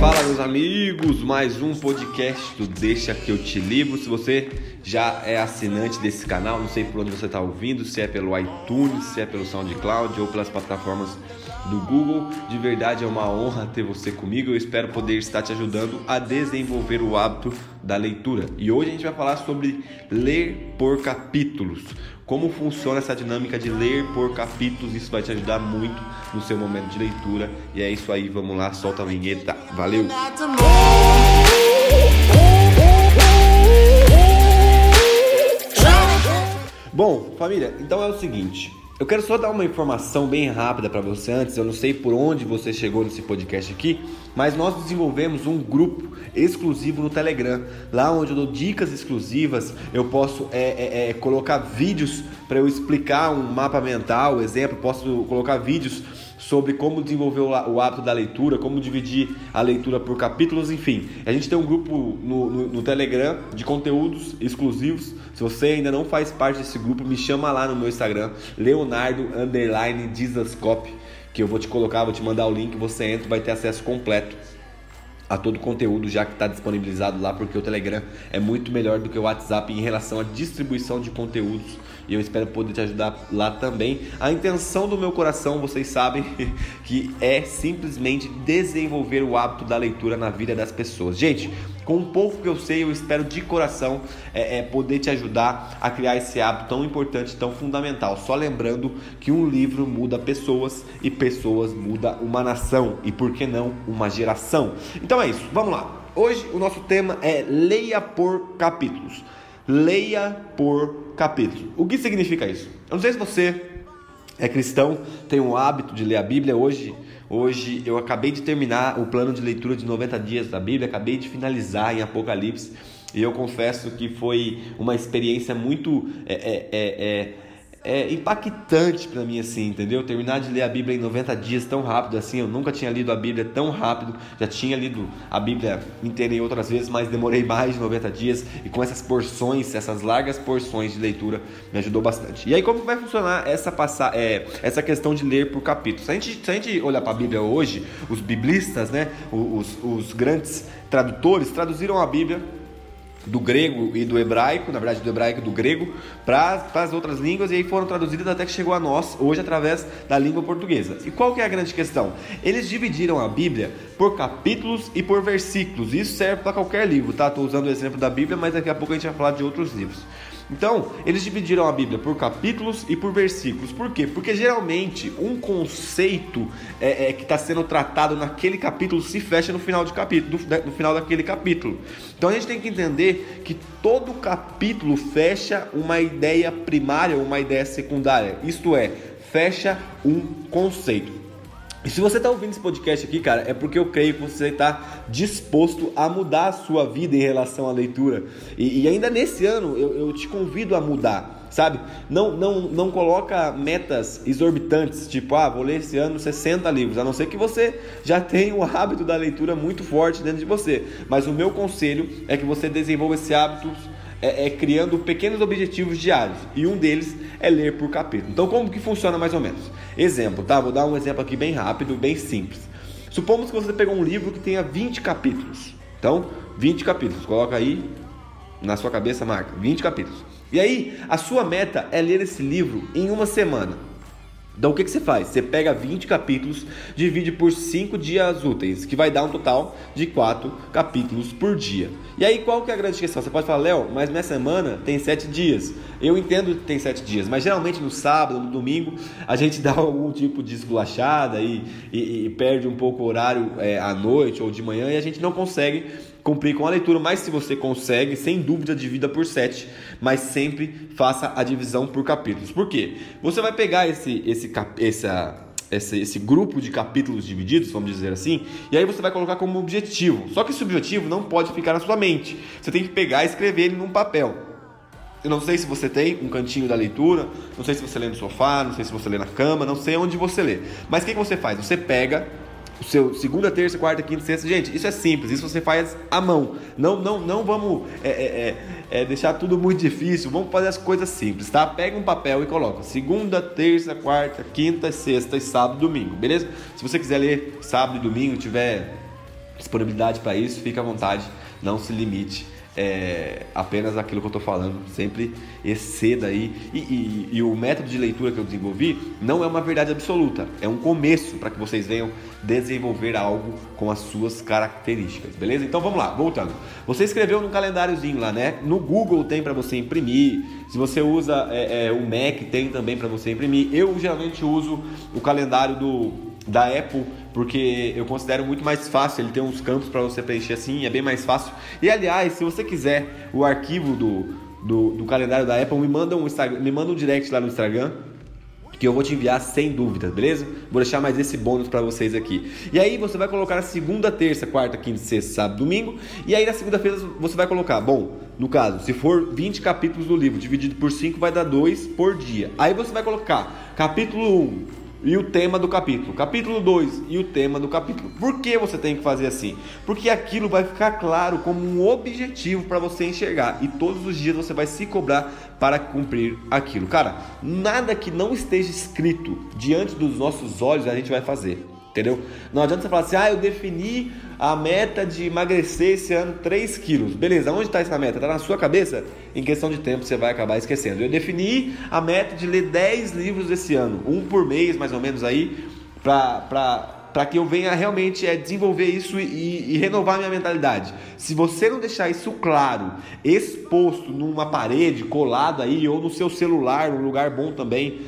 Fala meus amigos, mais um podcast do Deixa que eu te livro. Se você já é assinante desse canal, não sei por onde você está ouvindo, se é pelo iTunes, se é pelo SoundCloud ou pelas plataformas do Google, de verdade é uma honra ter você comigo. Eu espero poder estar te ajudando a desenvolver o hábito da leitura. E hoje a gente vai falar sobre ler por capítulos como funciona essa dinâmica de ler por capítulos. Isso vai te ajudar muito no seu momento de leitura. E é isso aí, vamos lá, solta a vinheta. Valeu! Bom, família, então é o seguinte. Eu quero só dar uma informação bem rápida para você antes. Eu não sei por onde você chegou nesse podcast aqui, mas nós desenvolvemos um grupo exclusivo no Telegram, lá onde eu dou dicas exclusivas. Eu posso é, é, é, colocar vídeos para eu explicar um mapa mental, exemplo. Posso colocar vídeos sobre como desenvolver o hábito da leitura, como dividir a leitura por capítulos, enfim. A gente tem um grupo no, no, no, Telegram de conteúdos exclusivos. Se você ainda não faz parte desse grupo, me chama lá no meu Instagram, Leonardo Underline Dizascope, que eu vou te colocar, vou te mandar o link, você entra vai ter acesso completo a todo o conteúdo já que está disponibilizado lá, porque o Telegram é muito melhor do que o WhatsApp em relação à distribuição de conteúdos e eu espero poder te ajudar lá também. A intenção do meu coração, vocês sabem, que é simplesmente desenvolver o hábito da leitura na vida das pessoas. Gente, com um pouco que eu sei, eu espero de coração é, é, poder te ajudar a criar esse hábito tão importante, tão fundamental. Só lembrando que um livro muda pessoas e pessoas muda uma nação e por que não uma geração. Então é isso, vamos lá. Hoje o nosso tema é leia por capítulos. Leia por capítulos. O que significa isso? Eu não sei se você é cristão, tem o hábito de ler a Bíblia. Hoje Hoje eu acabei de terminar o plano de leitura de 90 dias da Bíblia, acabei de finalizar em Apocalipse. E eu confesso que foi uma experiência muito é, é, é, é impactante para mim assim, entendeu? Terminar de ler a Bíblia em 90 dias tão rápido assim, eu nunca tinha lido a Bíblia tão rápido, já tinha lido a Bíblia inteira em outras vezes, mas demorei mais de 90 dias e com essas porções, essas largas porções de leitura, me ajudou bastante. E aí como vai funcionar essa é, essa questão de ler por capítulos? Se a gente, se a gente olhar para a Bíblia hoje, os biblistas, né, os, os grandes tradutores traduziram a Bíblia do grego e do hebraico, na verdade do hebraico e do grego, para as outras línguas e aí foram traduzidas até que chegou a nós, hoje através da língua portuguesa. E qual que é a grande questão? Eles dividiram a Bíblia por capítulos e por versículos. Isso serve para qualquer livro, tá? Estou usando o exemplo da Bíblia, mas daqui a pouco a gente vai falar de outros livros. Então, eles dividiram a Bíblia por capítulos e por versículos. Por quê? Porque geralmente um conceito é, é que está sendo tratado naquele capítulo se fecha no final, de capítulo, no final daquele capítulo. Então a gente tem que entender que todo capítulo fecha uma ideia primária, uma ideia secundária. Isto é, fecha um conceito. E se você está ouvindo esse podcast aqui, cara, é porque eu creio que você está disposto a mudar a sua vida em relação à leitura. E, e ainda nesse ano eu, eu te convido a mudar sabe? Não, não, não coloca metas exorbitantes, tipo, ah, vou ler esse ano 60 livros, a não ser que você já tenha o hábito da leitura muito forte dentro de você. Mas o meu conselho é que você desenvolva esse hábito é, é, criando pequenos objetivos diários e um deles é ler por capítulo. Então, como que funciona mais ou menos? Exemplo, tá? Vou dar um exemplo aqui bem rápido, bem simples. Supomos que você pegou um livro que tenha 20 capítulos. Então, 20 capítulos. Coloca aí na sua cabeça, marca 20 capítulos. E aí, a sua meta é ler esse livro em uma semana. Então o que, que você faz? Você pega 20 capítulos, divide por 5 dias úteis, que vai dar um total de 4 capítulos por dia. E aí qual que é a grande questão? Você pode falar, Léo, mas minha semana tem 7 dias. Eu entendo que tem 7 dias, mas geralmente no sábado, no domingo, a gente dá algum tipo de esculachada e, e, e perde um pouco o horário é, à noite ou de manhã e a gente não consegue cumprir com a leitura, mas se você consegue, sem dúvida, divida por 7, mas sempre faça a divisão por capítulos. Por quê? Você vai pegar esse, esse, esse, esse grupo de capítulos divididos, vamos dizer assim, e aí você vai colocar como objetivo. Só que esse objetivo não pode ficar na sua mente. Você tem que pegar e escrever ele num papel. Eu não sei se você tem um cantinho da leitura, não sei se você lê no sofá, não sei se você lê na cama, não sei onde você lê. Mas o que, que você faz? Você pega o seu segunda, terça, quarta, quinta, sexta. Gente, isso é simples, isso você faz à mão. Não, não, não vamos é, é, é, é, deixar tudo muito difícil, vamos fazer as coisas simples, tá? Pega um papel e coloca segunda, terça, quarta, quinta, sexta e sábado domingo, beleza? Se você quiser ler sábado e domingo, tiver disponibilidade para isso, fica à vontade, não se limite é, apenas aquilo que eu estou falando, sempre exceda aí. E, e, e, o método de leitura que eu desenvolvi não é uma verdade absoluta, é um começo para que vocês venham desenvolver algo com as suas características, beleza? Então vamos lá, voltando. Você escreveu no calendáriozinho lá, né? No Google tem para você imprimir. Se você usa é, é, o Mac, tem também para você imprimir. Eu geralmente uso o calendário do, da Apple porque eu considero muito mais fácil, ele tem uns campos para você preencher assim, é bem mais fácil. E aliás, se você quiser o arquivo do, do, do calendário da Apple, me manda um me manda um direct lá no Instagram que eu vou te enviar sem dúvida, beleza? Vou deixar mais esse bônus para vocês aqui. E aí você vai colocar segunda, terça, quarta, quinta, sexta, sábado, domingo. E aí na segunda-feira você vai colocar, bom, no caso, se for 20 capítulos do livro dividido por 5 vai dar 2 por dia. Aí você vai colocar capítulo 1, e o tema do capítulo. Capítulo 2 e o tema do capítulo. Por que você tem que fazer assim? Porque aquilo vai ficar claro como um objetivo para você enxergar e todos os dias você vai se cobrar para cumprir aquilo. Cara, nada que não esteja escrito diante dos nossos olhos a gente vai fazer. Entendeu? Não adianta você falar assim, ah, eu defini a meta de emagrecer esse ano 3 quilos. Beleza, onde está essa meta? Está na sua cabeça? Em questão de tempo você vai acabar esquecendo. Eu defini a meta de ler 10 livros esse ano, um por mês mais ou menos aí, para que eu venha realmente é, desenvolver isso e, e, renovar minha mentalidade. Se você não deixar isso claro, exposto numa parede, colado aí, ou no seu celular, num lugar bom também,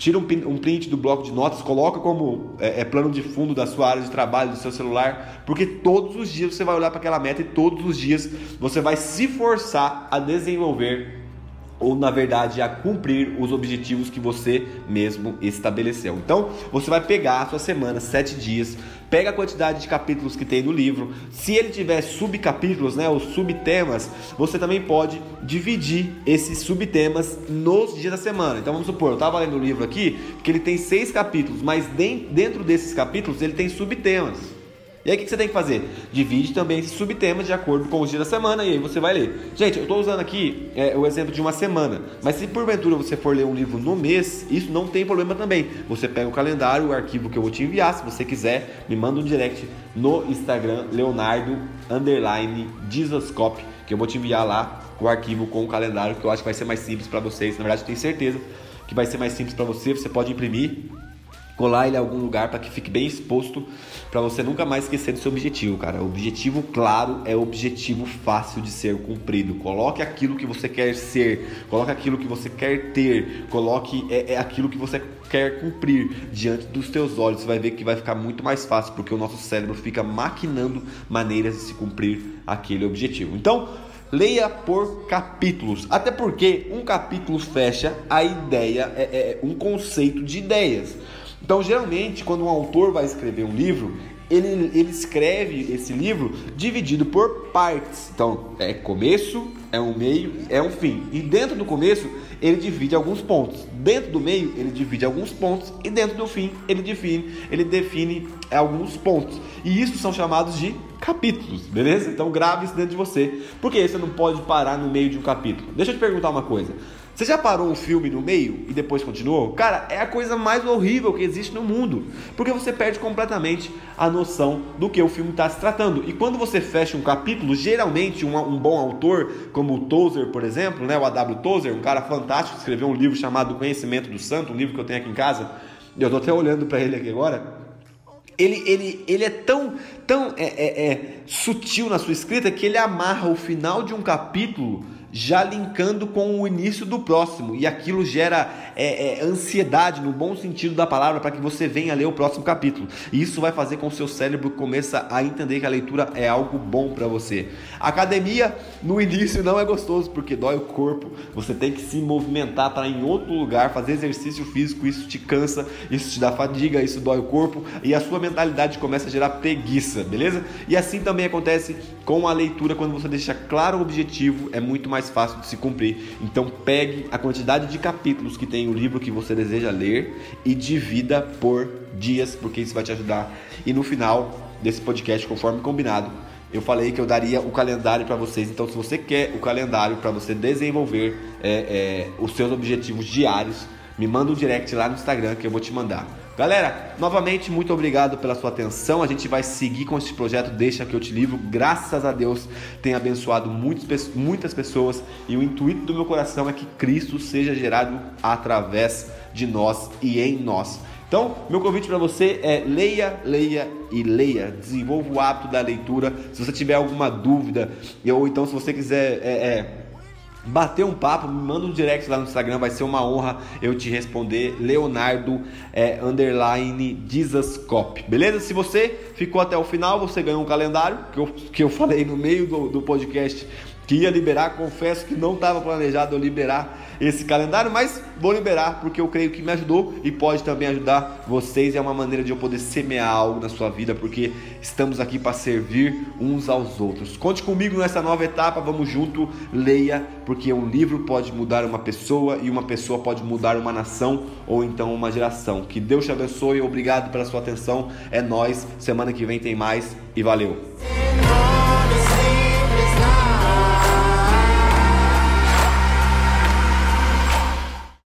tira um, um print do bloco de notas, coloca como é, é, plano de fundo da sua área de trabalho, do seu celular, porque todos os dias você vai olhar para aquela meta e todos os dias você vai se forçar a desenvolver ou na verdade a cumprir os objetivos que você mesmo estabeleceu. Então você vai pegar a sua semana, sete dias, pega a quantidade de capítulos que tem no livro. Se ele tiver subcapítulos, né, ou subtemas, você também pode dividir esses subtemas nos dias da semana. Então vamos supor, eu estava lendo o livro aqui que ele tem seis capítulos, mas dentro desses capítulos ele tem subtemas. E aí o que você tem que fazer? Divide também esses subtemas de acordo com os dias da semana e aí você vai ler. Gente, eu estou usando aqui é, o exemplo de uma semana, mas se porventura você for ler um livro no mês, isso não tem problema também. Você pega o calendário, o arquivo que eu vou te enviar, se você quiser, me manda um direct no Instagram Leonardo underline que eu vou te enviar lá o arquivo com o calendário, que eu acho que vai ser mais simples para vocês. Na verdade, eu tenho certeza que vai ser mais simples para você. Você pode imprimir colar ele em algum lugar para que fique bem exposto, para você nunca mais esquecer do seu objetivo, cara. O objetivo claro é objetivo fácil de ser cumprido. Coloque aquilo que você quer ser, coloque aquilo que você quer ter, coloque é, é aquilo que você quer cumprir diante dos teus olhos. Você vai ver que vai ficar muito mais fácil, porque o nosso cérebro fica maquinando maneiras de se cumprir aquele objetivo. Então, Leia por capítulos, até porque um capítulo fecha a ideia, é, é um conceito de ideias. Então, geralmente, quando um autor vai escrever um livro, ele, ele escreve esse livro dividido por partes. Então, é começo, é um meio, é um fim. E dentro do começo, ele divide alguns pontos. Dentro do meio, ele divide alguns pontos. E dentro do fim, ele define, ele define alguns pontos. E isso são chamados de capítulos, beleza? Então grave isso dentro de você. Porque você não pode parar no meio de um capítulo. Deixa eu te perguntar uma coisa. Você já parou um filme no meio e depois continuou? Cara, é a coisa mais horrível que existe no mundo, porque você perde completamente a noção do que o filme está se tratando. E quando você fecha um capítulo, geralmente um, um bom autor, como o Tozer, por exemplo, né, o A.W. Tozer, um cara fantástico, escreveu um livro chamado Conhecimento do Santo, um livro que eu tenho aqui em casa, eu estou até olhando para ele aqui agora. Ele, ele, ele é tão, tão é, é, é, sutil na sua escrita que ele amarra o final de um capítulo já linkando com o início do próximo, e aquilo gera é, é, ansiedade, no bom sentido da palavra, para que você venha ler o próximo capítulo. E isso vai fazer com que o seu cérebro comece a entender que a leitura é algo bom para você. academia, no início, não é gostoso, porque dói o corpo, você tem que se movimentar para em outro lugar, fazer exercício físico, isso te cansa, isso te dá fadiga, isso dói o corpo, e a sua mentalidade começa a gerar preguiça, beleza? E assim também acontece com a leitura, quando você deixa claro o objetivo, é muito mais mais fácil de se cumprir. Então pegue a quantidade de capítulos que tem o livro que você deseja ler e divida por dias, porque isso vai te ajudar. E no final desse podcast, conforme combinado, eu falei que eu daria o calendário para vocês. Então, se você quer o calendário para você desenvolver é, é, os seus objetivos diários, me manda um direct lá no Instagram que eu vou te mandar. Galera, novamente, muito obrigado pela sua atenção. A gente vai seguir com esse projeto Deixa que eu te livro. Graças a Deus tem abençoado muitas, muitas pessoas e o intuito do meu coração é que Cristo seja gerado através de nós e em nós. Então, meu convite para você é leia, leia e leia. Desenvolva o hábito da leitura. Se você tiver alguma dúvida, ou então se você quiser é, é, bater um papo, me manda um direct lá no Instagram, vai ser uma honra eu te responder. Leonardo é, underline Jesuscop, beleza? Se você ficou até o final, você ganhou um calendário que eu, que eu falei no meio do, do podcast que ia liberar. Confesso que não estava planejado eu liberar esse calendário, mas vou liberar porque eu creio que me ajudou e pode também ajudar vocês. É uma maneira de eu poder semear algo na sua vida, porque estamos aqui para servir uns aos outros. Conte comigo nessa nova etapa, vamos junto, leia, porque um livro pode mudar uma pessoa e uma pessoa pode mudar uma nação ou então uma geração. Que Deus te abençoe, obrigado pela sua atenção. É nós, semana que vem tem mais e valeu.